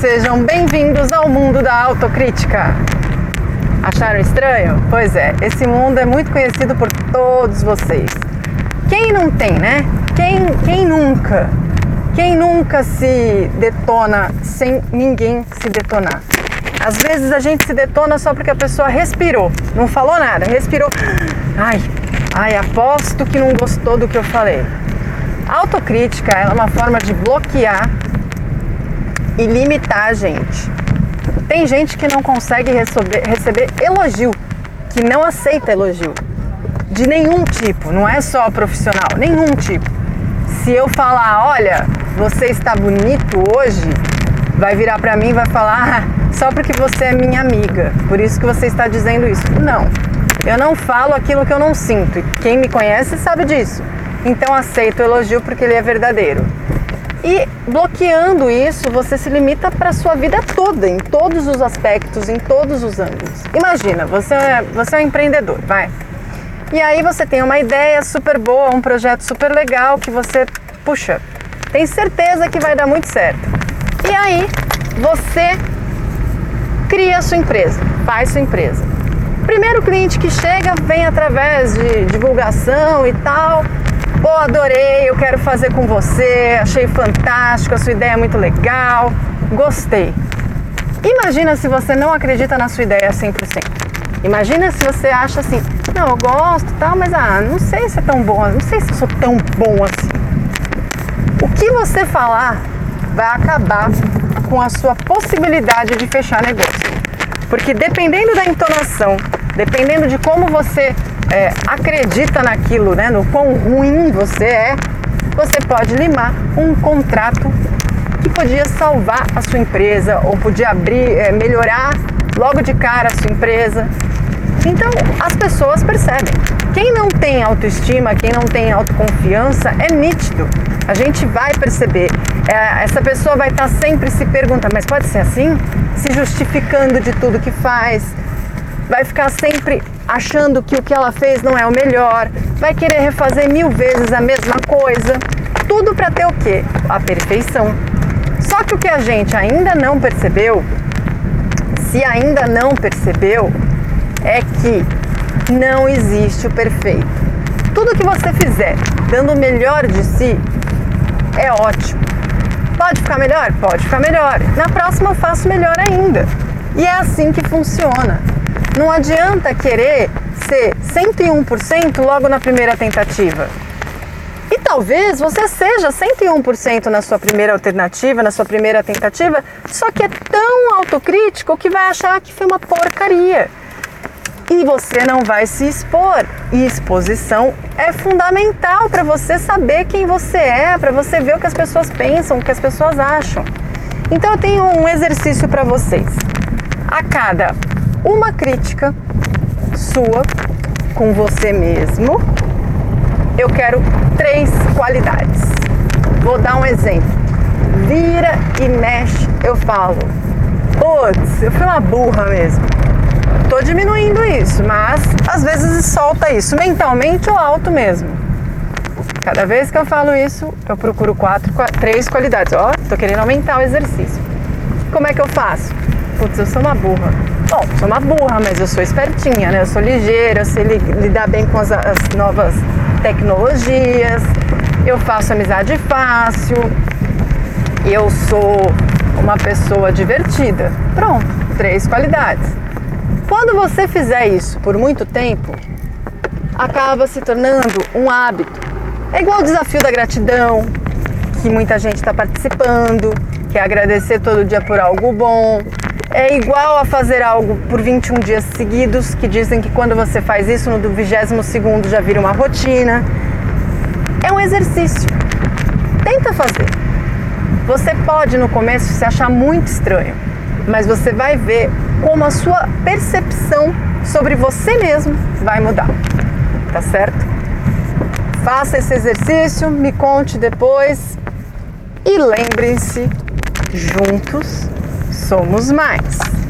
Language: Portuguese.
sejam bem-vindos ao mundo da autocrítica. Acharam estranho? Pois é, esse mundo é muito conhecido por todos vocês. Quem não tem, né? Quem, quem nunca? Quem nunca se detona sem ninguém se detonar? Às vezes a gente se detona só porque a pessoa respirou, não falou nada, respirou. Ai, ai, aposto que não gostou do que eu falei. A autocrítica é uma forma de bloquear e limitar a gente. Tem gente que não consegue receber, receber elogio, que não aceita elogio. De nenhum tipo, não é só profissional, nenhum tipo. Se eu falar, olha, você está bonito hoje, vai virar para mim e vai falar, ah, só porque você é minha amiga, por isso que você está dizendo isso. Não, eu não falo aquilo que eu não sinto. E quem me conhece sabe disso. Então aceito o elogio porque ele é verdadeiro. E bloqueando isso, você se limita para sua vida toda, em todos os aspectos, em todos os ângulos. Imagina, você é, você é um empreendedor, vai. E aí você tem uma ideia super boa, um projeto super legal que você, puxa, tem certeza que vai dar muito certo. E aí você cria a sua empresa, faz sua empresa. Primeiro cliente que chega vem através de divulgação e tal Pô, adorei, eu quero fazer com você, achei fantástico, a sua ideia é muito legal, gostei. Imagina se você não acredita na sua ideia 100%. Imagina se você acha assim, não, eu gosto tal, mas ah, não sei se é tão bom, não sei se eu sou tão bom assim. O que você falar vai acabar com a sua possibilidade de fechar negócio. Porque dependendo da entonação, dependendo de como você é, acredita naquilo, né, no quão ruim você é, você pode limar um contrato que podia salvar a sua empresa ou podia abrir, é, melhorar logo de cara a sua empresa. Então as pessoas percebem. Quem não tem autoestima, quem não tem autoconfiança, é nítido. A gente vai perceber. É, essa pessoa vai estar sempre se perguntando, mas pode ser assim? Se justificando de tudo que faz, vai ficar sempre achando que o que ela fez não é o melhor, vai querer refazer mil vezes a mesma coisa, tudo para ter o quê? A perfeição. Só que o que a gente ainda não percebeu, se ainda não percebeu, é que não existe o perfeito. Tudo que você fizer dando o melhor de si é ótimo. Pode ficar melhor? Pode ficar melhor. Na próxima eu faço melhor ainda. E é assim que funciona. Não adianta querer ser 101% logo na primeira tentativa. E talvez você seja 101% na sua primeira alternativa, na sua primeira tentativa, só que é tão autocrítico que vai achar que foi uma porcaria. E você não vai se expor. E exposição é fundamental para você saber quem você é, para você ver o que as pessoas pensam, o que as pessoas acham. Então eu tenho um exercício para vocês. A cada uma crítica sua com você mesmo, eu quero três qualidades. Vou dar um exemplo. Vira e mexe, eu falo. Putz, eu fui uma burra mesmo. Tô diminuindo isso, mas às vezes solta isso, mentalmente ou alto mesmo. Cada vez que eu falo isso, eu procuro quatro, três qualidades. Ó, tô querendo aumentar o exercício. Como é que eu faço? Putz, eu sou uma burra Bom, sou uma burra, mas eu sou espertinha, né? Eu sou ligeira, eu sei lidar bem com as, as novas tecnologias, eu faço amizade fácil, eu sou uma pessoa divertida. Pronto, três qualidades. Quando você fizer isso por muito tempo, acaba se tornando um hábito. É igual o desafio da gratidão, que muita gente está participando, que é agradecer todo dia por algo bom, é igual a fazer algo por 21 dias seguidos, que dizem que quando você faz isso no 22 segundo já vira uma rotina. É um exercício. Tenta fazer. Você pode no começo se achar muito estranho, mas você vai ver como a sua percepção sobre você mesmo vai mudar. Tá certo? Faça esse exercício, me conte depois e lembrem-se, juntos somos mais.